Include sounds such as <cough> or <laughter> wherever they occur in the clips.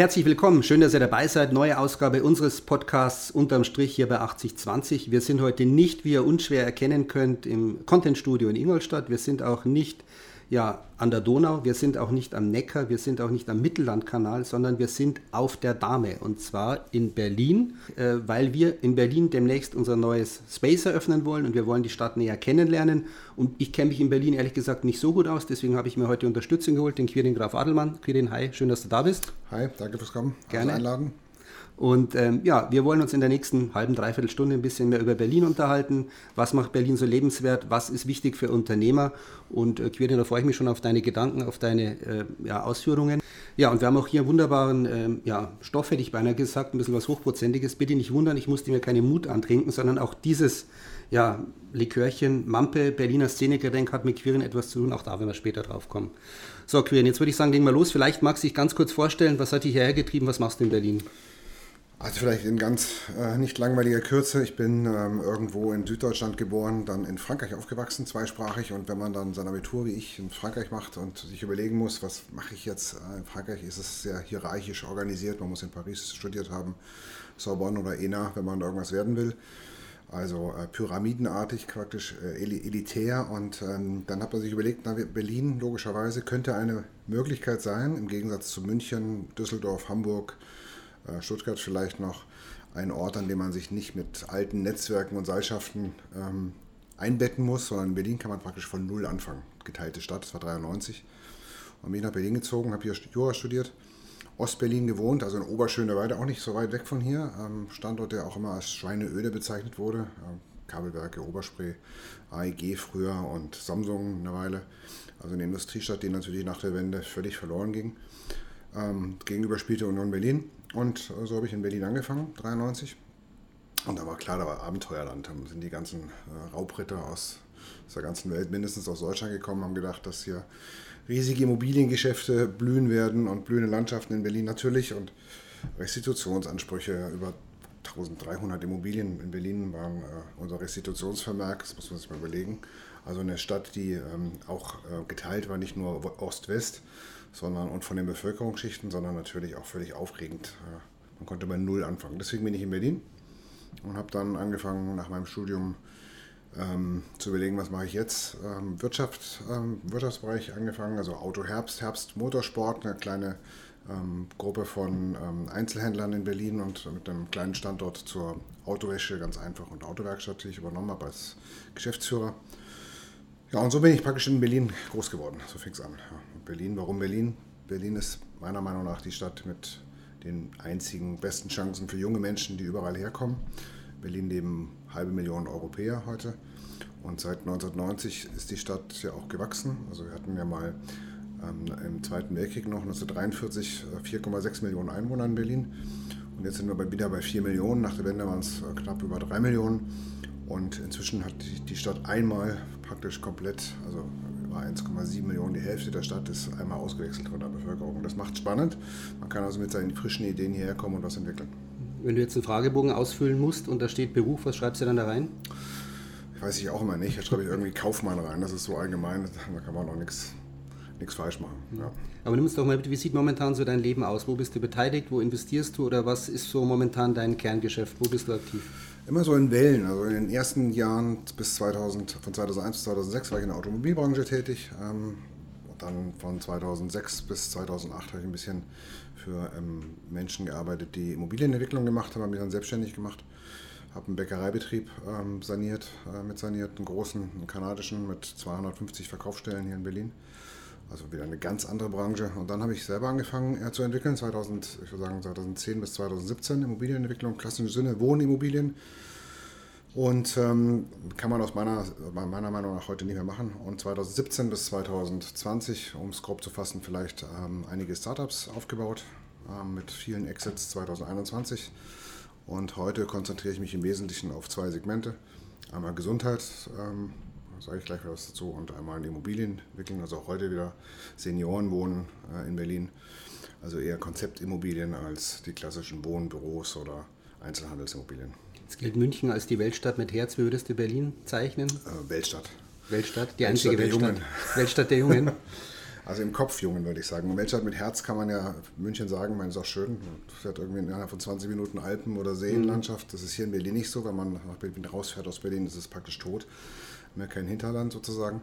herzlich willkommen. Schön, dass ihr dabei seid. Neue Ausgabe unseres Podcasts unterm Strich hier bei 8020. Wir sind heute nicht, wie ihr unschwer erkennen könnt, im Content Studio in Ingolstadt. Wir sind auch nicht ja, an der Donau, wir sind auch nicht am Neckar, wir sind auch nicht am Mittellandkanal, sondern wir sind auf der Dame und zwar in Berlin, äh, weil wir in Berlin demnächst unser neues Space eröffnen wollen und wir wollen die Stadt näher kennenlernen. Und ich kenne mich in Berlin ehrlich gesagt nicht so gut aus, deswegen habe ich mir heute Unterstützung geholt, den Quirin Graf Adelmann. Quirin, hi, schön, dass du da bist. Hi, danke fürs Kommen. Gerne. einladen. Und ähm, ja, wir wollen uns in der nächsten halben, dreiviertel Stunde ein bisschen mehr über Berlin unterhalten. Was macht Berlin so lebenswert? Was ist wichtig für Unternehmer? Und äh, Quirin, da freue ich mich schon auf deine Gedanken, auf deine äh, ja, Ausführungen. Ja, und wir haben auch hier einen wunderbaren ähm, ja, Stoff, hätte ich beinahe gesagt, ein bisschen was Hochprozentiges. Bitte nicht wundern, ich musste mir keine Mut antrinken, sondern auch dieses ja, Likörchen Mampe, Berliner Szenegedenk, hat mit Quirin etwas zu tun. Auch da werden wir später drauf kommen. So, Quirin, jetzt würde ich sagen, legen wir los. Vielleicht magst du dich ganz kurz vorstellen, was hat dich hierher getrieben? Was machst du in Berlin? Also vielleicht in ganz äh, nicht langweiliger Kürze. Ich bin ähm, irgendwo in Süddeutschland geboren, dann in Frankreich aufgewachsen, zweisprachig. Und wenn man dann sein Abitur wie ich in Frankreich macht und sich überlegen muss, was mache ich jetzt? Äh, in Frankreich ist es sehr hierarchisch organisiert. Man muss in Paris studiert haben, Sorbonne oder ENA, wenn man irgendwas werden will. Also äh, pyramidenartig, praktisch äh, elitär. Und ähm, dann hat man sich überlegt, na, Berlin logischerweise könnte eine Möglichkeit sein, im Gegensatz zu München, Düsseldorf, Hamburg, Stuttgart vielleicht noch ein Ort, an dem man sich nicht mit alten Netzwerken und Seilschaften ähm, einbetten muss, sondern in Berlin kann man praktisch von Null anfangen. Geteilte Stadt, das war 93. Und bin nach Berlin gezogen, habe hier Jura studiert, Ostberlin gewohnt, also in Oberschöneweide, auch nicht so weit weg von hier. Ähm, Standort, der auch immer als Schweineöde bezeichnet wurde. Ähm, Kabelwerke, Oberspree, AEG früher und Samsung eine Weile. Also eine Industriestadt, die natürlich nach der Wende völlig verloren ging. Ähm, gegenüber spielte Union Berlin. Und so habe ich in Berlin angefangen, 93. Und da war klar, da war Abenteuerland. Da sind die ganzen äh, Raubritter aus, aus der ganzen Welt, mindestens aus Deutschland gekommen, haben gedacht, dass hier riesige Immobiliengeschäfte blühen werden und blühende Landschaften in Berlin natürlich und Restitutionsansprüche über 1300 Immobilien in Berlin waren äh, unser Restitutionsvermerk, das muss man sich mal überlegen. Also eine Stadt, die ähm, auch äh, geteilt war, nicht nur Ost-West, sondern und von den Bevölkerungsschichten, sondern natürlich auch völlig aufregend. Man konnte bei Null anfangen. Deswegen bin ich in Berlin und habe dann angefangen nach meinem Studium ähm, zu überlegen, was mache ich jetzt. Ähm, Wirtschaft, ähm, Wirtschaftsbereich angefangen, also Auto Herbst, Herbst Motorsport, eine kleine ähm, Gruppe von ähm, Einzelhändlern in Berlin und mit einem kleinen Standort zur Autowäsche, ganz einfach, und Autowerkstatt, die ich übernommen habe als Geschäftsführer. Ja, und so bin ich praktisch in Berlin groß geworden. So fing es an. Ja. Berlin. Warum Berlin? Berlin ist meiner Meinung nach die Stadt mit den einzigen besten Chancen für junge Menschen, die überall herkommen. Berlin leben halbe Millionen Europäer heute. Und seit 1990 ist die Stadt ja auch gewachsen. Also wir hatten ja mal ähm, im Zweiten Weltkrieg noch 1943 4,6 Millionen Einwohner in Berlin. Und jetzt sind wir wieder bei 4 Millionen. Nach der Wende waren es äh, knapp über 3 Millionen. Und inzwischen hat die Stadt einmal praktisch komplett, also über 1,7 Millionen, die Hälfte der Stadt ist einmal ausgewechselt von der Bevölkerung. Das macht spannend. Man kann also mit seinen frischen Ideen hierher kommen und was entwickeln. Wenn du jetzt einen Fragebogen ausfüllen musst und da steht Beruf, was schreibst du dann da rein? Ich weiß ich auch immer nicht. Da schreibe ich irgendwie Kaufmann rein. Das ist so allgemein, da kann man auch nichts nichts falsch machen. Ja. Aber nimm uns doch mal mit, wie sieht momentan so dein Leben aus? Wo bist du beteiligt? Wo investierst du? Oder was ist so momentan dein Kerngeschäft? Wo bist du aktiv? Immer so in Wellen. Also in den ersten Jahren bis 2000, von 2001 bis 2006 war ich in der Automobilbranche tätig. Ähm, dann von 2006 bis 2008 habe ich ein bisschen für ähm, Menschen gearbeitet, die Immobilienentwicklung gemacht haben, habe mich dann selbstständig gemacht. Habe einen Bäckereibetrieb ähm, saniert, äh, mit saniert, einen großen, einen kanadischen mit 250 Verkaufsstellen hier in Berlin. Also wieder eine ganz andere Branche. Und dann habe ich selber angefangen äh, zu entwickeln, 2000, ich würde sagen 2010 bis 2017, Immobilienentwicklung, klassische Sinne, Wohnimmobilien. Und ähm, kann man aus meiner, meiner Meinung nach heute nicht mehr machen. Und 2017 bis 2020, um es grob zu fassen, vielleicht ähm, einige Startups aufgebaut ähm, mit vielen Exits 2021. Und heute konzentriere ich mich im Wesentlichen auf zwei Segmente. Einmal Gesundheit, ähm, sage ich gleich was dazu, und einmal in Immobilien entwickeln, also auch heute wieder Senioren wohnen äh, in Berlin. Also eher Konzeptimmobilien als die klassischen Wohnbüros oder Einzelhandelsimmobilien. Jetzt gilt München als die Weltstadt mit Herz. Wie würdest du Berlin zeichnen? Äh, Weltstadt. Weltstadt, die einzige Weltstadt. Weltstadt der Jungen. <laughs> Also im Kopf Jungen, würde ich sagen. Weltstadt mit Herz kann man ja München sagen, man ist auch schön. Man fährt irgendwie innerhalb von 20 Minuten Alpen oder Seenlandschaft. Das ist hier in Berlin nicht so. Wenn man nach Berlin rausfährt aus Berlin, ist es praktisch tot. Mehr kein Hinterland sozusagen.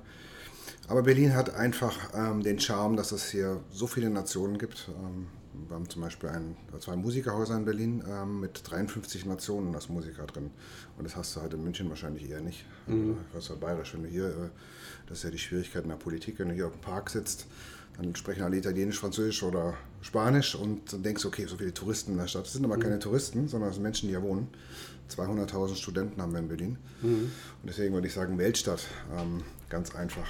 Aber Berlin hat einfach ähm, den Charme, dass es hier so viele Nationen gibt. Ähm, wir haben zum Beispiel ein, zwei Musikerhäuser in Berlin ähm, mit 53 Nationen als Musiker drin. Und das hast du halt in München wahrscheinlich eher nicht. Mhm. Das ist halt bayerisch. Wenn du hier, äh, das ist ja die Schwierigkeit in der Politik, wenn du hier auf dem Park sitzt, dann sprechen alle Italienisch, Französisch oder Spanisch und dann denkst okay, so viele Touristen in der Stadt. Das sind aber mhm. keine Touristen, sondern das sind Menschen, die hier wohnen. 200.000 Studenten haben wir in Berlin. Mhm. Und deswegen würde ich sagen, Weltstadt, ähm, ganz einfach.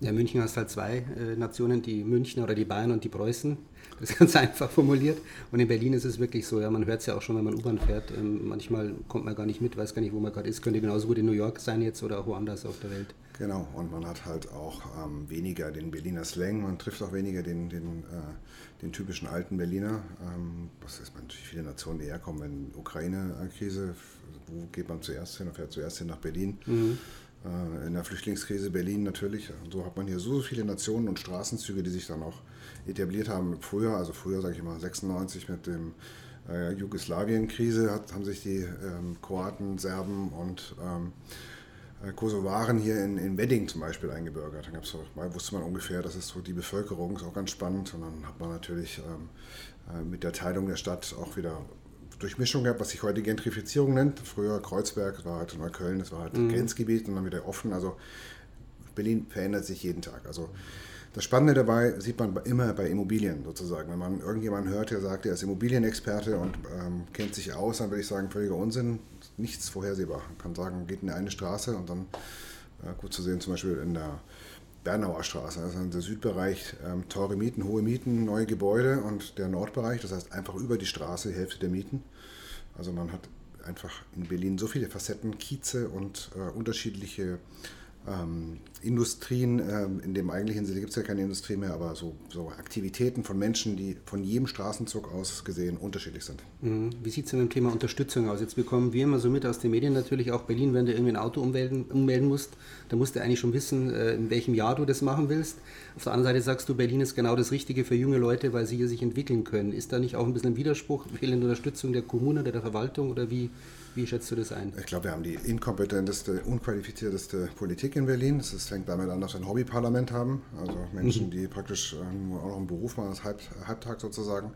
Ja, München hast halt zwei äh, Nationen, die München oder die Bayern und die Preußen. Das ist <laughs> ganz einfach formuliert. Und in Berlin ist es wirklich so, ja, man hört es ja auch schon, wenn man U-Bahn fährt. Ähm, manchmal kommt man gar nicht mit, weiß gar nicht, wo man gerade ist. Könnte genauso gut in New York sein jetzt oder auch woanders auf der Welt. Genau, und man hat halt auch ähm, weniger den Berliner Slang, man trifft auch weniger den, den, äh, den typischen alten Berliner. Ähm, das ist natürlich viele Nationen, die herkommen. Wenn Ukraine-Krise, wo geht man zuerst hin? Man fährt zuerst hin nach Berlin. Mhm in der Flüchtlingskrise Berlin natürlich. So hat man hier so viele Nationen und Straßenzüge, die sich dann auch etabliert haben. Früher, also früher sage ich mal 96 mit dem äh, Jugoslawien-Krise haben sich die ähm, Kroaten, Serben und ähm, äh, Kosovaren hier in, in Wedding zum Beispiel eingebürgert. Dann gab's auch, mal wusste man ungefähr, das ist so die Bevölkerung, ist auch ganz spannend. Und dann hat man natürlich ähm, äh, mit der Teilung der Stadt auch wieder Durchmischung gehabt, was sich heute Gentrifizierung nennt. Früher Kreuzberg, war halt Neukölln, das war halt mhm. Grenzgebiet und dann wieder offen. Also Berlin verändert sich jeden Tag. Also das Spannende dabei sieht man immer bei Immobilien sozusagen. Wenn man irgendjemanden hört, der sagt, er ist Immobilienexperte und ähm, kennt sich aus, dann würde ich sagen, völliger Unsinn, nichts vorhersehbar. Man kann sagen, geht in eine Straße und dann, äh, gut zu sehen, zum Beispiel in der Bernauer Straße, also der Südbereich, ähm, teure Mieten, hohe Mieten, neue Gebäude und der Nordbereich, das heißt einfach über die Straße die Hälfte der Mieten. Also man hat einfach in Berlin so viele Facetten, Kieze und äh, unterschiedliche ähm, Industrien, ähm, in dem eigentlichen Sinne gibt es ja keine Industrie mehr, aber so, so, Aktivitäten von Menschen, die von jedem Straßenzug aus gesehen unterschiedlich sind. Mhm. Wie sieht es denn mit dem Thema Unterstützung aus? Jetzt bekommen wir immer so mit aus den Medien natürlich auch Berlin, wenn du irgendwie ein Auto ummelden, ummelden musst, dann musst du eigentlich schon wissen, äh, in welchem Jahr du das machen willst. Auf der anderen Seite sagst du, Berlin ist genau das Richtige für junge Leute, weil sie hier sich entwickeln können. Ist da nicht auch ein bisschen ein Widerspruch, fehlende Unterstützung der Kommune oder der Verwaltung oder wie, wie schätzt du das ein? Ich glaube, wir haben die inkompetenteste, unqualifizierteste Politik in Berlin. Das fängt damit an, dass wir ein Hobbyparlament haben. Also Menschen, mhm. die praktisch nur auch noch einen Beruf machen, das Halb, Halbtag sozusagen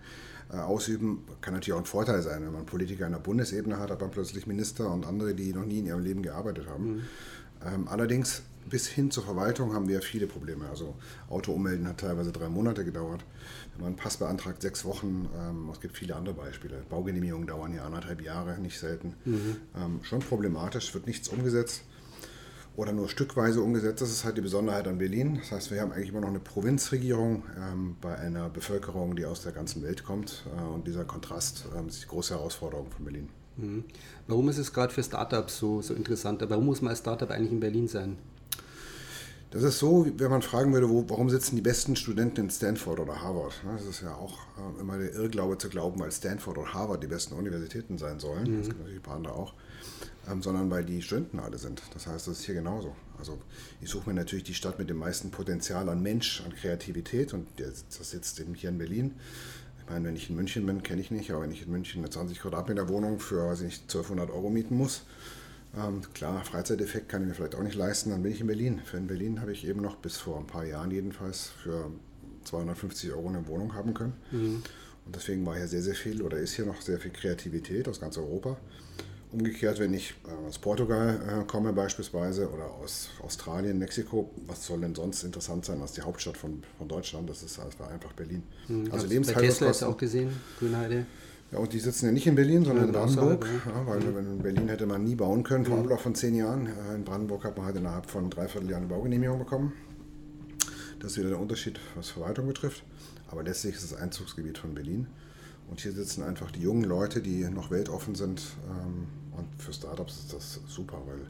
äh, ausüben. Kann natürlich auch ein Vorteil sein, wenn man Politiker in der Bundesebene hat, hat man plötzlich Minister und andere, die noch nie in ihrem Leben gearbeitet haben. Mhm. Ähm, allerdings bis hin zur Verwaltung haben wir viele Probleme. Also Auto ummelden hat teilweise drei Monate gedauert. Wenn man einen Pass beantragt, sechs Wochen. Ähm, es gibt viele andere Beispiele. Baugenehmigungen dauern ja anderthalb Jahre, nicht selten. Mhm. Ähm, schon problematisch, wird nichts umgesetzt oder nur stückweise umgesetzt. Das ist halt die Besonderheit an Berlin. Das heißt, wir haben eigentlich immer noch eine Provinzregierung ähm, bei einer Bevölkerung, die aus der ganzen Welt kommt. Äh, und dieser Kontrast ähm, ist die große Herausforderung von Berlin. Mhm. Warum ist es gerade für Startups so, so interessant? Warum muss man als Startup eigentlich in Berlin sein? Das ist so, wenn man fragen würde, wo, warum sitzen die besten Studenten in Stanford oder Harvard? Das ist ja auch äh, immer der Irrglaube zu glauben, weil Stanford oder Harvard die besten Universitäten sein sollen. Mhm. Das gibt natürlich ein paar andere auch. Ähm, sondern weil die Studenten alle sind. Das heißt, das ist hier genauso. Also ich suche mir natürlich die Stadt mit dem meisten Potenzial an Mensch, an Kreativität und das sitzt eben hier in Berlin. Ich meine, wenn ich in München bin, kenne ich nicht, aber wenn ich in München eine 20 Quadratmeter Wohnung für, weiß ich nicht, 1200 Euro mieten muss, ähm, klar, Freizeiteffekt kann ich mir vielleicht auch nicht leisten, dann bin ich in Berlin. Für in Berlin habe ich eben noch bis vor ein paar Jahren jedenfalls für 250 Euro eine Wohnung haben können. Mhm. Und deswegen war hier sehr, sehr viel oder ist hier noch sehr viel Kreativität aus ganz Europa. Umgekehrt, wenn ich äh, aus Portugal äh, komme beispielsweise oder aus Australien, Mexiko, was soll denn sonst interessant sein als die Hauptstadt von, von Deutschland? Das ist einfach Berlin. Mhm. Also, Lebenshaltungskosten. Tesla auch gesehen, Grünheide. Ja, und die sitzen ja nicht in Berlin, sondern ja, in Brandenburg. Ja, weil in Berlin hätte man nie bauen können, vor Ablauf von zehn Jahren. In Brandenburg hat man halt innerhalb von dreiviertel Jahren eine Baugenehmigung bekommen. Das ist wieder der Unterschied, was Verwaltung betrifft. Aber letztlich ist es Einzugsgebiet von Berlin. Und hier sitzen einfach die jungen Leute, die noch weltoffen sind. Ähm, und für Startups ist das super, weil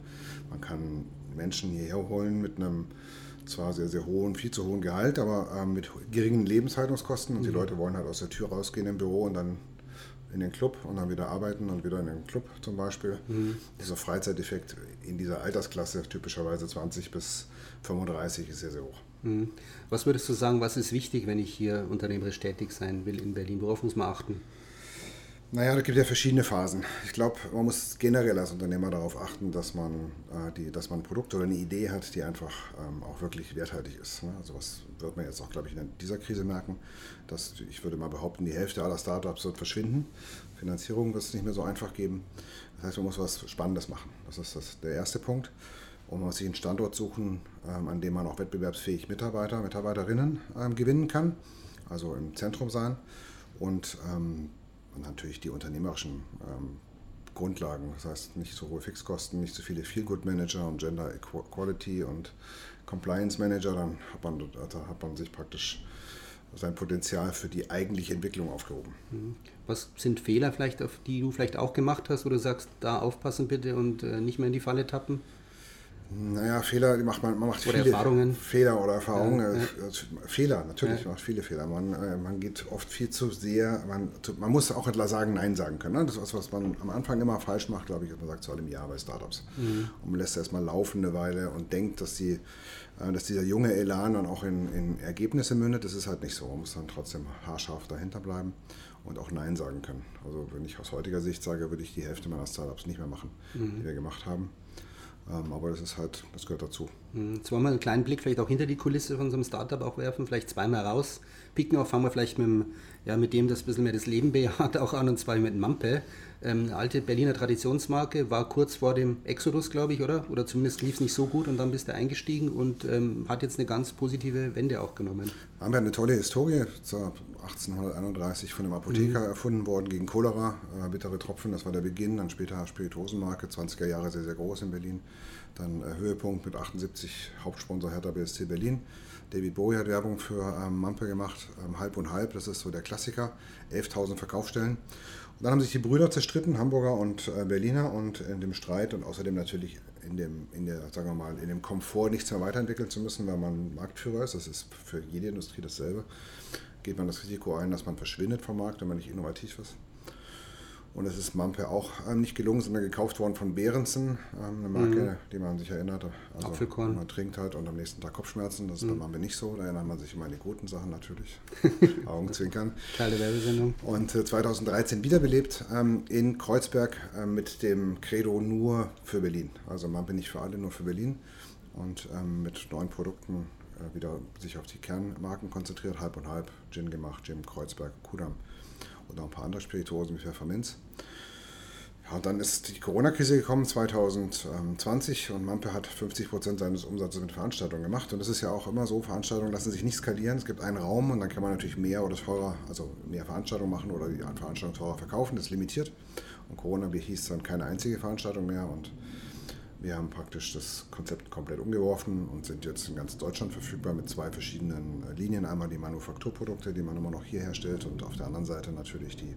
man kann Menschen hierher holen mit einem zwar sehr, sehr hohen, viel zu hohen Gehalt, aber ähm, mit geringen Lebenshaltungskosten. Und die mhm. Leute wollen halt aus der Tür rausgehen im Büro und dann in den Club und dann wieder arbeiten und wieder in den Club zum Beispiel. Mhm. Dieser Freizeiteffekt in dieser Altersklasse, typischerweise 20 bis 35, ist sehr, sehr hoch. Mhm. Was würdest du sagen, was ist wichtig, wenn ich hier unternehmerisch tätig sein will in Berlin? Worauf muss man achten? Naja, da gibt es ja verschiedene Phasen. Ich glaube, man muss generell als Unternehmer darauf achten, dass man, äh, die, dass man ein Produkt oder eine Idee hat, die einfach ähm, auch wirklich werthaltig ist. Ne? Also was wird man jetzt auch, glaube ich, in dieser Krise merken, dass ich würde mal behaupten, die Hälfte aller Startups wird verschwinden. Finanzierung wird es nicht mehr so einfach geben. Das heißt, man muss was Spannendes machen. Das ist das, der erste Punkt. Und man muss sich einen Standort suchen, ähm, an dem man auch wettbewerbsfähig Mitarbeiter, Mitarbeiterinnen ähm, gewinnen kann. Also im Zentrum sein. Und ähm, und natürlich die unternehmerischen ähm, Grundlagen. Das heißt, nicht so hohe Fixkosten, nicht so viele Feel-Good-Manager und Gender Equality und Compliance-Manager. Dann hat man, also hat man sich praktisch sein Potenzial für die eigentliche Entwicklung aufgehoben. Mhm. Was sind Fehler vielleicht, die du vielleicht auch gemacht hast, wo du sagst, da aufpassen bitte und äh, nicht mehr in die Falle tappen? Naja, Fehler, die macht man, man macht oder viele Erfahrungen. Fehler oder Erfahrungen. Ja, ja. Äh, Fehler, natürlich, ja. macht viele Fehler. Man, äh, man geht oft viel zu sehr, man, man muss auch etwas sagen, Nein sagen können. Ne? Das ist was, was man am Anfang immer falsch macht, glaube ich, man sagt zu allem Ja bei Startups. Mhm. Und man lässt erstmal laufen eine Weile und denkt, dass, die, äh, dass dieser junge Elan dann auch in, in Ergebnisse mündet. Das ist halt nicht so. Man muss dann trotzdem haarscharf dahinter bleiben und auch Nein sagen können. Also wenn ich aus heutiger Sicht sage, würde ich die Hälfte meiner Startups nicht mehr machen, mhm. die wir gemacht haben. Ähm, aber das ist halt, das gehört dazu. Hm, jetzt wollen wir einen kleinen Blick vielleicht auch hinter die Kulisse von so einem Startup auch werfen, vielleicht zweimal rauspicken. Auch fangen wir vielleicht mit, dem, ja, mit dem, das ein bisschen mehr das Leben bejaht, <laughs> auch an, und zwar mit Mampe. Ähm, eine alte Berliner Traditionsmarke, war kurz vor dem Exodus, glaube ich, oder? Oder zumindest lief es nicht so gut und dann bist du eingestiegen und ähm, hat jetzt eine ganz positive Wende auch genommen. Haben wir eine tolle Historie, 1831 von einem Apotheker mhm. erfunden worden gegen Cholera, äh, bittere Tropfen, das war der Beginn, dann später Spirituosenmarke, 20er Jahre sehr, sehr groß in Berlin. Dann äh, Höhepunkt mit 78 Hauptsponsor Hertha BSC Berlin. David Bowie hat Werbung für ähm, Mampe gemacht, ähm, halb und halb, das ist so der Klassiker, 11.000 Verkaufsstellen. Dann haben sich die Brüder zerstritten, Hamburger und äh, Berliner, und in dem Streit und außerdem natürlich in dem, in der, sagen wir mal, in dem Komfort nichts mehr weiterentwickeln zu müssen, weil man Marktführer ist. Das ist für jede Industrie dasselbe. Geht man das Risiko ein, dass man verschwindet vom Markt, wenn man nicht innovativ ist. Und es ist Mampe auch ähm, nicht gelungen, sondern gekauft worden von Behrensen, ähm, eine Marke, mhm. die man sich erinnert. Also Apfelkorn. Man trinkt halt und am nächsten Tag Kopfschmerzen. Das ist mhm. bei Mampe nicht so. Da erinnert man sich immer an die guten Sachen natürlich. <laughs> Augenzwinkern. Kleine Werbesendung. Und äh, 2013 wiederbelebt ähm, in Kreuzberg äh, mit dem Credo nur für Berlin. Also Mampe nicht für alle, nur für Berlin. Und ähm, mit neuen Produkten äh, wieder sich auf die Kernmarken konzentriert. Halb und halb. Gin gemacht, Jim Kreuzberg, Kudam noch ein paar andere Spirituosen wie Pfefferminz. Ja, dann ist die Corona-Krise gekommen 2020 und Mampe hat 50 Prozent seines Umsatzes mit Veranstaltungen gemacht. Und das ist ja auch immer so, Veranstaltungen lassen sich nicht skalieren. Es gibt einen Raum und dann kann man natürlich mehr oder teurer, also mehr Veranstaltungen machen oder die Veranstaltung teurer verkaufen. Das ist limitiert. Und Corona hieß dann keine einzige Veranstaltung mehr und wir haben praktisch das Konzept komplett umgeworfen und sind jetzt in ganz Deutschland verfügbar mit zwei verschiedenen äh, Linien. Einmal die Manufakturprodukte, die man immer noch hier herstellt und auf der anderen Seite natürlich die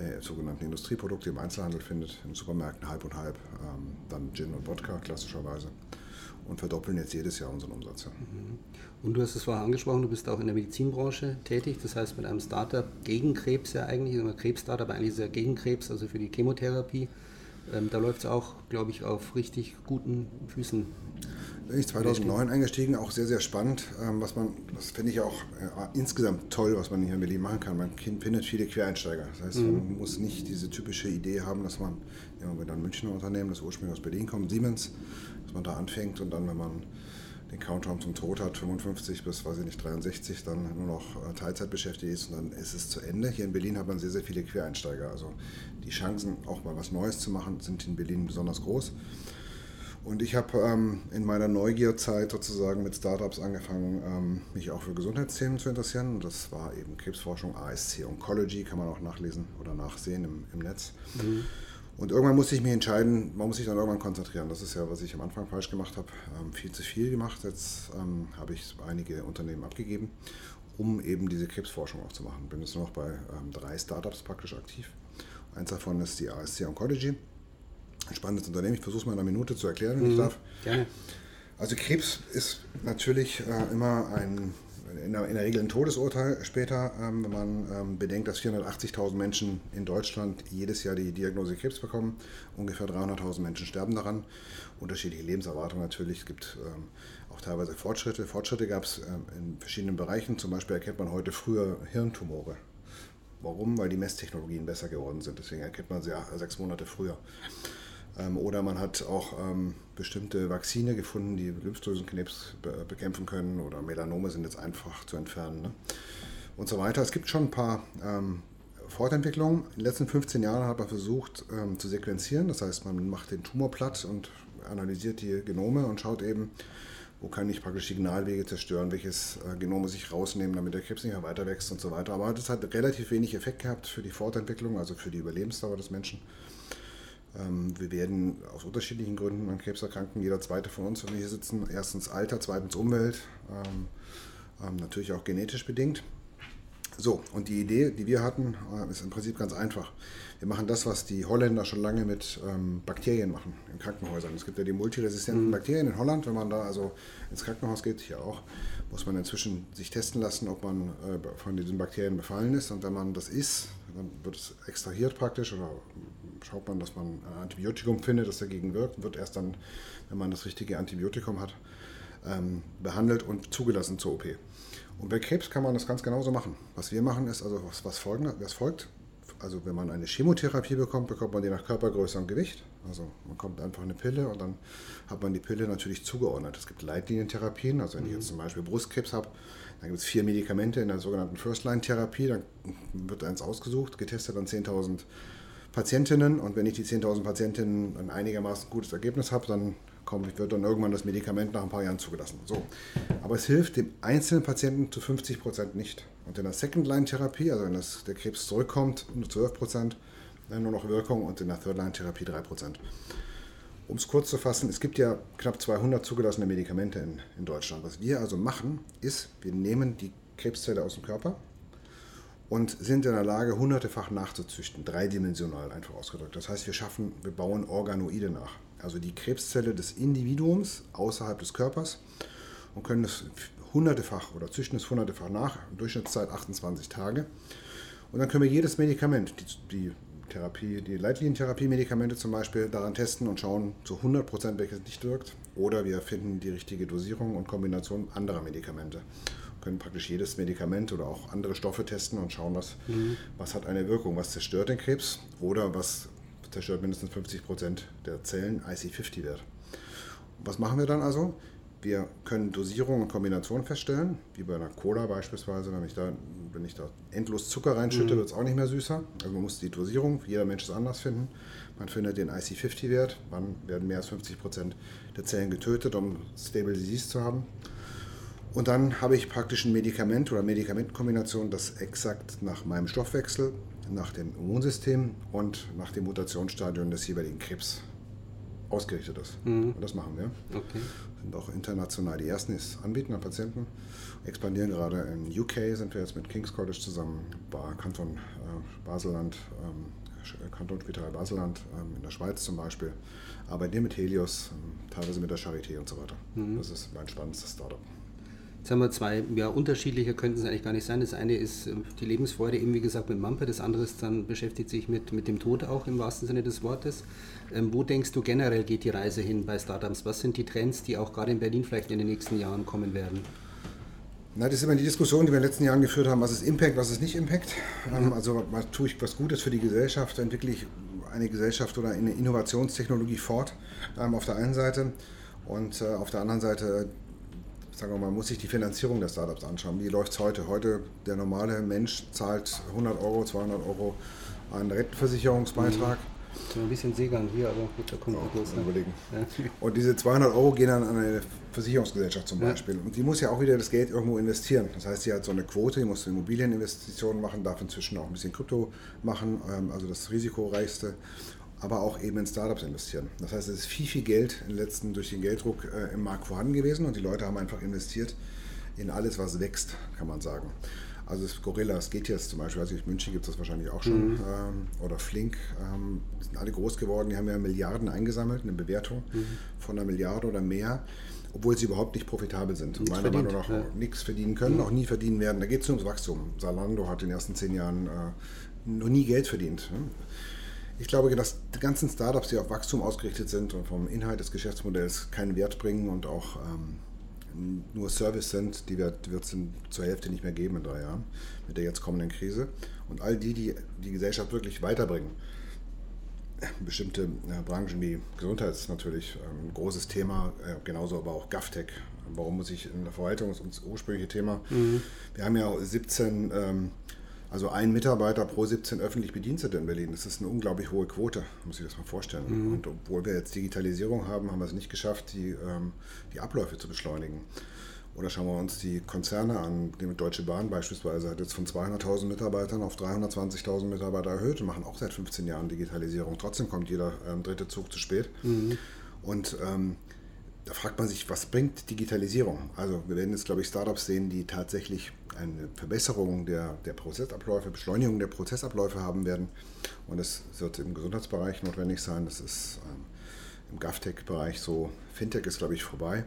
äh, sogenannten Industrieprodukte im Einzelhandel findet, in Supermärkten halb und halb, ähm, dann Gin und Wodka klassischerweise und verdoppeln jetzt jedes Jahr unseren Umsatz. Mhm. Und du hast es vorher angesprochen, du bist auch in der Medizinbranche tätig, das heißt mit einem Startup gegen Krebs ja eigentlich, immer Krebs-Startup, eigentlich ist ja gegen Krebs, also für die Chemotherapie. Ähm, da läuft es auch, glaube ich, auf richtig guten Füßen. Bin ich 2009 eingestiegen, auch sehr, sehr spannend. Ähm, was man, das finde ich auch äh, insgesamt toll, was man hier in Berlin machen kann. Man findet viele Quereinsteiger. Das heißt, mhm. man muss nicht diese typische Idee haben, dass man, nehmen wir dann Münchner Unternehmen, das ursprünglich aus Berlin kommt, Siemens, dass man da anfängt und dann, wenn man den Countdown zum Tod hat, 55 bis, weiß ich nicht, 63, dann nur noch äh, Teilzeit beschäftigt ist und dann ist es zu Ende. Hier in Berlin hat man sehr, sehr viele Quereinsteiger. Also die Chancen, auch mal was Neues zu machen, sind in Berlin besonders groß. Und ich habe ähm, in meiner Neugierzeit sozusagen mit Startups angefangen, ähm, mich auch für Gesundheitsthemen zu interessieren. Das war eben Krebsforschung, ASC Oncology, kann man auch nachlesen oder nachsehen im, im Netz. Mhm. Und irgendwann musste ich mich entscheiden, man muss sich dann irgendwann konzentrieren. Das ist ja, was ich am Anfang falsch gemacht habe, ähm, viel zu viel gemacht. Jetzt ähm, habe ich einige Unternehmen abgegeben, um eben diese Krebsforschung auch zu machen. Bin jetzt nur noch bei ähm, drei Startups praktisch aktiv. Eins davon ist die ASC Oncology. Ein spannendes Unternehmen. Ich versuche es mal in einer Minute zu erklären, wenn mhm. ich darf. Gerne. Also Krebs ist natürlich äh, immer ein, in der, in der, Regel ein Todesurteil später, ähm, wenn man ähm, bedenkt, dass 480.000 Menschen in Deutschland jedes Jahr die Diagnose Krebs bekommen. Ungefähr 300.000 Menschen sterben daran. Unterschiedliche Lebenserwartungen natürlich. Es gibt ähm, auch teilweise Fortschritte. Fortschritte gab es ähm, in verschiedenen Bereichen. Zum Beispiel erkennt man heute früher Hirntumore. Warum? Weil die Messtechnologien besser geworden sind. Deswegen erkennt man sie sechs Monate früher. Ähm, oder man hat auch ähm, bestimmte Vakzine gefunden, die Lymphdrüsenkrebs bekämpfen können. Oder Melanome sind jetzt einfach zu entfernen. Ne? Und so weiter. Es gibt schon ein paar ähm, Fortentwicklungen. In den letzten 15 Jahren hat man versucht zu sequenzieren. Das heißt, man macht den Tumor platt und analysiert die Genome und schaut eben, wo kann ich praktisch Signalwege zerstören, welches äh, Genom muss ich rausnehmen, damit der Krebs nicht mehr weiter wächst und so weiter. Aber das hat relativ wenig Effekt gehabt für die Fortentwicklung, also für die Überlebensdauer des Menschen. Ähm, wir werden aus unterschiedlichen Gründen an Krebs erkranken. Jeder zweite von uns, wenn wir hier sitzen, erstens Alter, zweitens Umwelt, ähm, ähm, natürlich auch genetisch bedingt. So, und die Idee, die wir hatten, äh, ist im Prinzip ganz einfach. Wir machen das, was die Holländer schon lange mit Bakterien machen in Krankenhäusern. Es gibt ja die multiresistenten mhm. Bakterien in Holland. Wenn man da also ins Krankenhaus geht, hier auch, muss man inzwischen sich testen lassen, ob man äh, von diesen Bakterien befallen ist. Und wenn man das ist, dann wird es extrahiert praktisch oder schaut man, dass man ein Antibiotikum findet, das dagegen wirkt. Wird erst dann, wenn man das richtige Antibiotikum hat, ähm, behandelt und zugelassen zur OP. Und bei Krebs kann man das ganz genauso machen. Was wir machen ist, also was, was, folgende, was folgt, also wenn man eine Chemotherapie bekommt, bekommt man die nach Körpergröße und Gewicht. Also man kommt einfach eine Pille und dann hat man die Pille natürlich zugeordnet. Es gibt Leitlinientherapien, also wenn ich jetzt zum Beispiel Brustkrebs habe, dann gibt es vier Medikamente in der sogenannten First-Line-Therapie, dann wird eins ausgesucht, getestet an 10.000 Patientinnen und wenn ich die 10.000 Patientinnen ein einigermaßen gutes Ergebnis habe, dann kommt, wird dann irgendwann das Medikament nach ein paar Jahren zugelassen. So. Aber es hilft dem einzelnen Patienten zu 50 Prozent nicht. Und in der Second-Line-Therapie, also wenn das, der Krebs zurückkommt, nur 12 Prozent, nur noch Wirkung und in der Third-Line-Therapie 3 Prozent. Um es kurz zu fassen, es gibt ja knapp 200 zugelassene Medikamente in, in Deutschland. Was wir also machen, ist, wir nehmen die Krebszelle aus dem Körper und sind in der Lage, hundertefach nachzuzüchten, dreidimensional einfach ausgedrückt. Das heißt, wir schaffen, wir bauen Organoide nach also die Krebszelle des Individuums außerhalb des Körpers und können es hundertefach oder züchten es hundertefach nach, Durchschnittszeit 28 Tage. Und dann können wir jedes Medikament, die, die Therapie, die Leitlinientherapie-Medikamente zum Beispiel, daran testen und schauen zu 100 Prozent, welches nicht wirkt. Oder wir finden die richtige Dosierung und Kombination anderer Medikamente. Wir können praktisch jedes Medikament oder auch andere Stoffe testen und schauen, was, mhm. was hat eine Wirkung, was zerstört den Krebs oder was zerstört mindestens 50 Prozent der Zellen IC50-Wert. Was machen wir dann also? Wir können Dosierung und Kombination feststellen, wie bei einer Cola beispielsweise. Wenn ich da, wenn ich da endlos Zucker reinschütte, mhm. wird es auch nicht mehr süßer. Also man muss die Dosierung, jeder Mensch ist anders finden. Man findet den IC50-Wert, wann werden mehr als 50 Prozent der Zellen getötet, um Stable Disease zu haben. Und dann habe ich praktisch ein Medikament oder Medikamentenkombination, das exakt nach meinem Stoffwechsel nach dem Immunsystem und nach dem Mutationsstadium des jeweiligen Krebs ausgerichtet ist. Mhm. Und das machen wir. Okay. Sind auch international die ersten, die es anbieten an Patienten. Expandieren gerade in UK, sind wir jetzt mit King's College zusammen, bei Kanton äh, Baselland, ähm, Kantonspital Baselland, ähm, in der Schweiz zum Beispiel. Arbeiten hier mit Helios, ähm, teilweise mit der Charité und so weiter. Mhm. Das ist mein spannendes Startup. Jetzt haben wir zwei, ja, unterschiedliche könnten es eigentlich gar nicht sein. Das eine ist äh, die Lebensfreude, eben wie gesagt, mit Mampe. Das andere ist dann beschäftigt sich mit, mit dem Tod auch im wahrsten Sinne des Wortes. Ähm, wo denkst du generell geht die Reise hin bei Startups? Was sind die Trends, die auch gerade in Berlin vielleicht in den nächsten Jahren kommen werden? Na, das ist immer die Diskussion, die wir in den letzten Jahren geführt haben, was ist Impact, was ist nicht Impact. Mhm. Also was, tue ich was Gutes für die Gesellschaft, entwickle ich eine Gesellschaft oder eine Innovationstechnologie fort ähm, auf der einen Seite und äh, auf der anderen Seite sagen wir mal, muss sich die Finanzierung der Startups anschauen. Wie läuft es heute? Heute, der normale Mensch zahlt 100 Euro, 200 Euro einen Rentenversicherungsbeitrag. Mhm. So ein bisschen Seegang hier, aber gut, da kommt oh, los. Ne? Überlegen. Ja. <laughs> Und diese 200 Euro gehen dann an eine Versicherungsgesellschaft zum Beispiel. Ja. Und die muss ja auch wieder das Geld irgendwo investieren. Das heißt, sie hat so eine Quote, die muss Immobilieninvestitionen machen, darf inzwischen auch ein bisschen Krypto machen, ähm, also das risikoreichste aber auch eben in Startups investieren. Das heißt, es ist viel, viel Geld im letzten, durch den Gelddruck äh, im Markt vorhanden gewesen und die Leute haben einfach investiert in alles, was wächst, kann man sagen. Also das Gorillas geht jetzt zum Beispiel, also in München gibt es das wahrscheinlich auch schon, mhm. ähm, oder Flink, ähm, die sind alle groß geworden, die haben ja Milliarden eingesammelt, eine Bewertung mhm. von einer Milliarde oder mehr, obwohl sie überhaupt nicht profitabel sind. Nichts meiner Meinung nach ja. nichts verdienen können, mhm. auch nie verdienen werden. Da geht es nur ums Wachstum. Salando hat in den ersten zehn Jahren äh, noch nie Geld verdient. Ne? Ich glaube, dass die ganzen Startups, die auf Wachstum ausgerichtet sind und vom Inhalt des Geschäftsmodells keinen Wert bringen und auch ähm, nur Service sind, die wird es zur Hälfte nicht mehr geben in drei Jahren mit der jetzt kommenden Krise. Und all die, die die Gesellschaft wirklich weiterbringen, bestimmte äh, Branchen wie Gesundheit ist natürlich ähm, ein großes Thema, äh, genauso aber auch GovTech. Warum muss ich in der Verwaltung, das ist unser ursprüngliche Thema. Mhm. Wir haben ja 17 ähm, also ein Mitarbeiter pro 17 öffentlich Bedienstete in Berlin. Das ist eine unglaublich hohe Quote, muss ich das mal vorstellen. Mhm. Und obwohl wir jetzt Digitalisierung haben, haben wir es nicht geschafft, die, ähm, die Abläufe zu beschleunigen. Oder schauen wir uns die Konzerne an. Die Deutsche Bahn beispielsweise hat jetzt von 200.000 Mitarbeitern auf 320.000 Mitarbeiter erhöht und machen auch seit 15 Jahren Digitalisierung. Trotzdem kommt jeder ähm, dritte Zug zu spät. Mhm. Und ähm, da fragt man sich, was bringt Digitalisierung? Also wir werden jetzt, glaube ich, Startups sehen, die tatsächlich eine Verbesserung der, der Prozessabläufe, Beschleunigung der Prozessabläufe haben werden. Und das wird im Gesundheitsbereich notwendig sein. Das ist ähm, im GovTech-Bereich so. Fintech ist, glaube ich, vorbei.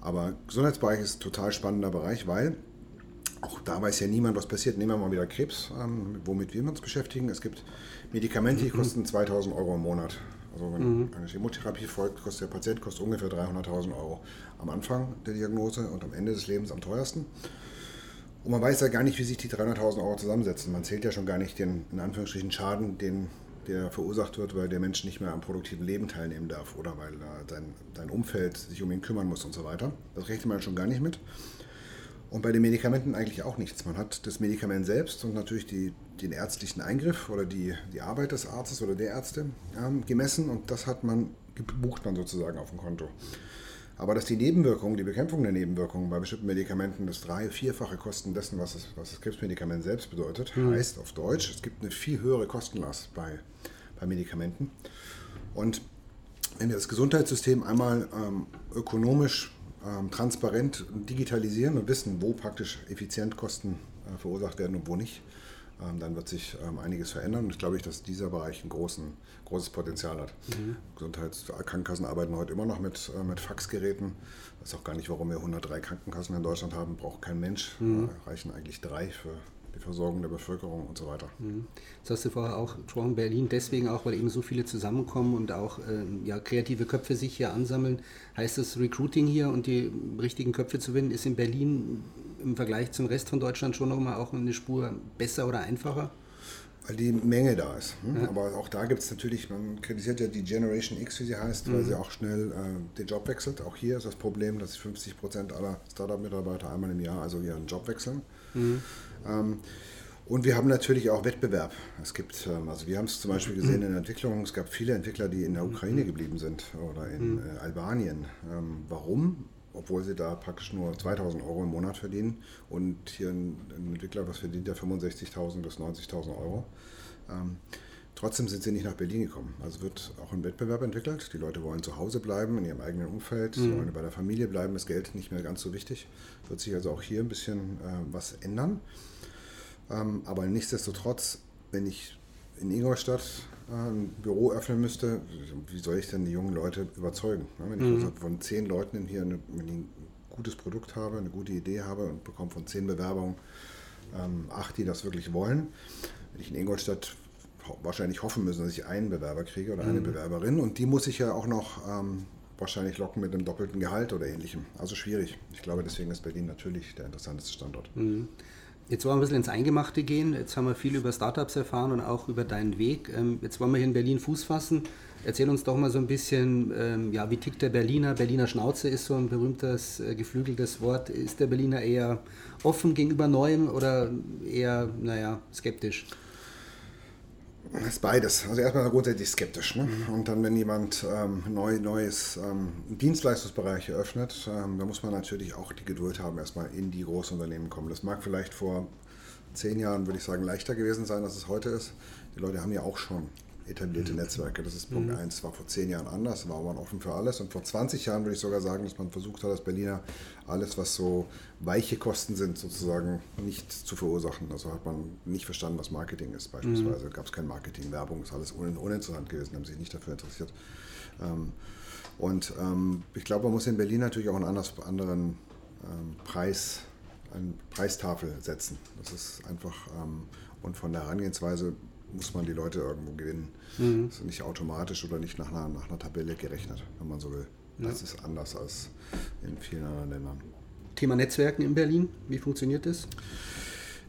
Aber Gesundheitsbereich ist ein total spannender Bereich, weil auch da weiß ja niemand, was passiert. Nehmen wir mal wieder Krebs, ähm, womit wir uns beschäftigen. Es gibt Medikamente, die kosten 2000 Euro im Monat. Also wenn mhm. eine Chemotherapie folgt, kostet der Patient kostet ungefähr 300.000 Euro am Anfang der Diagnose und am Ende des Lebens am teuersten. Und man weiß ja gar nicht, wie sich die 300.000 Euro zusammensetzen. Man zählt ja schon gar nicht den, in Anführungsstrichen, Schaden, den, der verursacht wird, weil der Mensch nicht mehr am produktiven Leben teilnehmen darf oder weil sein, sein Umfeld sich um ihn kümmern muss und so weiter. Das rechnet man schon gar nicht mit. Und bei den Medikamenten eigentlich auch nichts. Man hat das Medikament selbst und natürlich die, den ärztlichen Eingriff oder die, die Arbeit des Arztes oder der Ärzte ähm, gemessen und das hat man, bucht man sozusagen auf dem Konto. Aber dass die Nebenwirkungen, die Bekämpfung der Nebenwirkungen bei bestimmten Medikamenten das drei-, vierfache Kosten dessen, was, es, was das Krebsmedikament selbst bedeutet, mhm. heißt auf Deutsch, es gibt eine viel höhere Kostenlast bei, bei Medikamenten. Und wenn wir das Gesundheitssystem einmal ähm, ökonomisch ähm, transparent digitalisieren und wissen, wo praktisch effizient Kosten äh, verursacht werden und wo nicht, dann wird sich ähm, einiges verändern. Und ich glaube, dass dieser Bereich ein großen, großes Potenzial hat. Mhm. Gesundheitskrankenkassen arbeiten heute immer noch mit, äh, mit Faxgeräten. Ich weiß auch gar nicht, warum wir 103 Krankenkassen in Deutschland haben. Braucht kein Mensch. Mhm. Reichen eigentlich drei für die Versorgung der Bevölkerung und so weiter. Mhm. Das hast du vorher auch gesprochen, Berlin, deswegen auch, weil eben so viele zusammenkommen und auch ähm, ja, kreative Köpfe sich hier ansammeln. Heißt das Recruiting hier und die richtigen Köpfe zu finden, ist in Berlin im Vergleich zum Rest von Deutschland schon nochmal auch eine Spur besser oder einfacher? Weil die Menge da ist. Hm? Ja. Aber auch da gibt es natürlich, man kritisiert ja die Generation X, wie sie heißt, mhm. weil sie auch schnell äh, den Job wechselt. Auch hier ist das Problem, dass 50 Prozent aller Startup-Mitarbeiter einmal im Jahr also ihren Job wechseln. Mhm. Ähm, und wir haben natürlich auch Wettbewerb. Es gibt, ähm, also wir haben es zum Beispiel gesehen in der Entwicklung, es gab viele Entwickler, die in der Ukraine geblieben sind oder in mhm. äh, Albanien. Ähm, warum? Obwohl sie da praktisch nur 2000 Euro im Monat verdienen und hier ein, Entwickler, was verdient ja 65.000 bis 90.000 Euro. Ähm, trotzdem sind sie nicht nach Berlin gekommen. Also wird auch ein Wettbewerb entwickelt. Die Leute wollen zu Hause bleiben, in ihrem eigenen Umfeld, mhm. wollen bei der Familie bleiben, ist Geld nicht mehr ganz so wichtig. Wird sich also auch hier ein bisschen äh, was ändern. Ähm, aber nichtsdestotrotz, wenn ich in Ingolstadt ein Büro öffnen müsste, wie soll ich denn die jungen Leute überzeugen? Ne? Wenn ich mhm. also von zehn Leuten hier eine, ein gutes Produkt habe, eine gute Idee habe und bekomme von zehn Bewerbungen ähm, acht, die das wirklich wollen, wenn ich in Ingolstadt wahrscheinlich hoffen müssen, dass ich einen Bewerber kriege oder eine mhm. Bewerberin und die muss ich ja auch noch ähm, wahrscheinlich locken mit einem doppelten Gehalt oder ähnlichem. Also schwierig. Ich glaube, deswegen ist Berlin natürlich der interessanteste Standort. Mhm. Jetzt wollen wir ein bisschen ins Eingemachte gehen. Jetzt haben wir viel über Startups erfahren und auch über deinen Weg. Ähm, jetzt wollen wir hier in Berlin Fuß fassen. Erzähl uns doch mal so ein bisschen, ähm, ja, wie tickt der Berliner? Berliner Schnauze ist so ein berühmtes, äh, geflügeltes Wort. Ist der Berliner eher offen gegenüber Neuem oder eher, naja, skeptisch? Ist beides. Also erstmal grundsätzlich skeptisch. Ne? Und dann, wenn jemand ähm, neu, neues ähm, Dienstleistungsbereich eröffnet, ähm, da muss man natürlich auch die Geduld haben, erstmal in die Großunternehmen kommen. Das mag vielleicht vor zehn Jahren, würde ich sagen, leichter gewesen sein, als es heute ist. Die Leute haben ja auch schon etablierte Netzwerke. Das ist Punkt mhm. eins. War vor zehn Jahren anders, war man offen für alles. Und vor 20 Jahren würde ich sogar sagen, dass man versucht hat, als Berliner alles, was so weiche Kosten sind, sozusagen nicht zu verursachen. Also hat man nicht verstanden, was Marketing ist beispielsweise. Mhm. Gab es kein Marketing, Werbung, ist alles uninteressant gewesen, haben sich nicht dafür interessiert. Ähm, und ähm, ich glaube, man muss in Berlin natürlich auch einen anderen ähm, Preis, eine Preistafel setzen. Das ist einfach, und von der Herangehensweise muss man die Leute irgendwo gewinnen. Mhm. Das ist nicht automatisch oder nicht nach einer, nach einer Tabelle gerechnet, wenn man so will. Das ja. ist anders als in vielen anderen Ländern. Thema Netzwerken in Berlin, wie funktioniert das?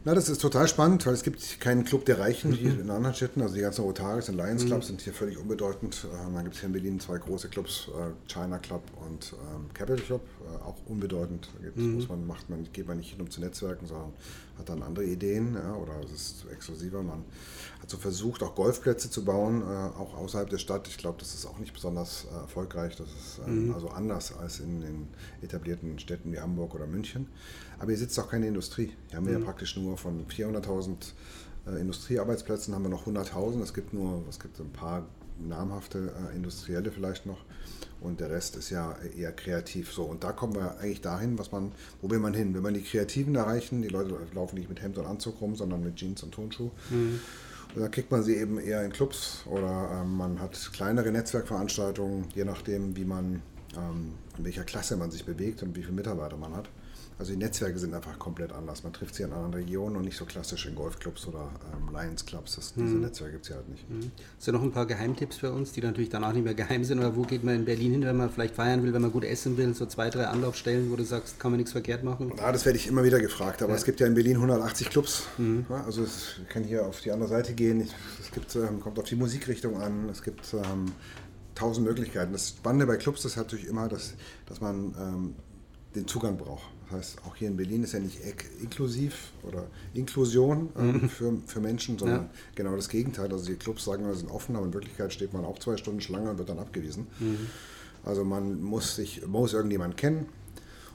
Na, das ist total spannend, weil es gibt keinen Club der Reichen wie in anderen Städten. Also die ganzen Rotaris und Lions mhm. Clubs sind hier völlig unbedeutend. Ähm, dann gibt es hier in Berlin zwei große Clubs, äh, China Club und ähm, Capital Club, äh, auch unbedeutend. Da mhm. muss man, macht man, geht man nicht hin, um zu netzwerken, sondern hat dann andere Ideen ja, oder es ist exklusiver. Man hat so versucht, auch Golfplätze zu bauen, äh, auch außerhalb der Stadt. Ich glaube, das ist auch nicht besonders erfolgreich. Das ist ähm, mhm. also anders als in den etablierten Städten wie Hamburg oder München. Aber hier sitzt auch keine Industrie. Hier haben wir mhm. ja praktisch nur von 400.000 äh, Industriearbeitsplätzen haben wir noch 100.000. Es gibt nur, es gibt ein paar namhafte äh, Industrielle vielleicht noch und der Rest ist ja eher kreativ. So und da kommen wir eigentlich dahin, was man, wo will man hin? Wenn man die Kreativen erreichen, die Leute laufen nicht mit Hemd und Anzug rum, sondern mit Jeans und Turnschuh. Mhm. Und dann kriegt man sie eben eher in Clubs oder ähm, man hat kleinere Netzwerkveranstaltungen, je nachdem, wie man, ähm, in welcher Klasse man sich bewegt und wie viele Mitarbeiter man hat. Also die Netzwerke sind einfach komplett anders. Man trifft sie in anderen Regionen und nicht so klassisch in Golfclubs oder ähm, Lions Clubs. Das, diese mhm. Netzwerke gibt es ja halt nicht. Mhm. Hast du noch ein paar Geheimtipps für uns, die natürlich danach nicht mehr geheim sind? Oder wo geht man in Berlin hin, wenn man vielleicht feiern will, wenn man gut essen will? So zwei, drei Anlaufstellen, wo du sagst, kann man nichts verkehrt machen? Ja, das werde ich immer wieder gefragt. Aber ja. es gibt ja in Berlin 180 Clubs. Mhm. Ja, also es kann hier auf die andere Seite gehen. Es gibt, ähm, kommt auf die Musikrichtung an. Es gibt ähm, tausend Möglichkeiten. Das Spannende bei Clubs ist natürlich immer, dass, dass man ähm, den Zugang braucht. Das heißt, auch hier in Berlin ist ja nicht inklusiv oder Inklusion äh, mhm. für, für Menschen, sondern ja. genau das Gegenteil. Also die Clubs sagen, wir sind offen, aber in Wirklichkeit steht man auch zwei Stunden Schlange und wird dann abgewiesen. Mhm. Also man muss sich, muss irgendjemanden kennen.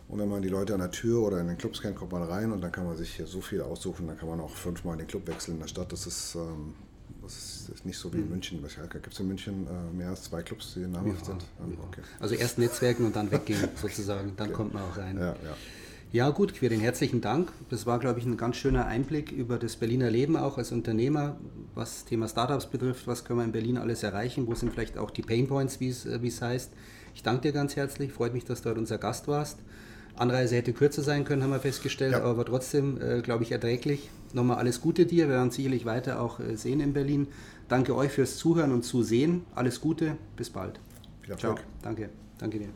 Und wenn man die Leute an der Tür oder in den Clubs kennt, kommt man rein und dann kann man sich hier so viel aussuchen. Dann kann man auch fünfmal in den Club wechseln in der Stadt. Das ist, ähm, das ist nicht so wie in mhm. München. Gibt es in München äh, mehr als zwei Clubs, die namhaft ja, sind? Ja. Okay. Also erst Netzwerken und dann weggehen <laughs> sozusagen. Dann okay. kommt man auch rein. Ja, ja. Ja, gut, Quirin, herzlichen Dank. Das war, glaube ich, ein ganz schöner Einblick über das Berliner Leben auch als Unternehmer, was Thema Startups betrifft. Was können wir in Berlin alles erreichen? Wo sind vielleicht auch die Painpoints, wie äh, es heißt? Ich danke dir ganz herzlich. Freut mich, dass du heute unser Gast warst. Anreise hätte kürzer sein können, haben wir festgestellt, ja. aber trotzdem, äh, glaube ich, erträglich. Nochmal alles Gute dir. Wir werden uns sicherlich weiter auch äh, sehen in Berlin. Danke euch fürs Zuhören und Zusehen. Alles Gute. Bis bald. Ciao. Danke. Danke dir.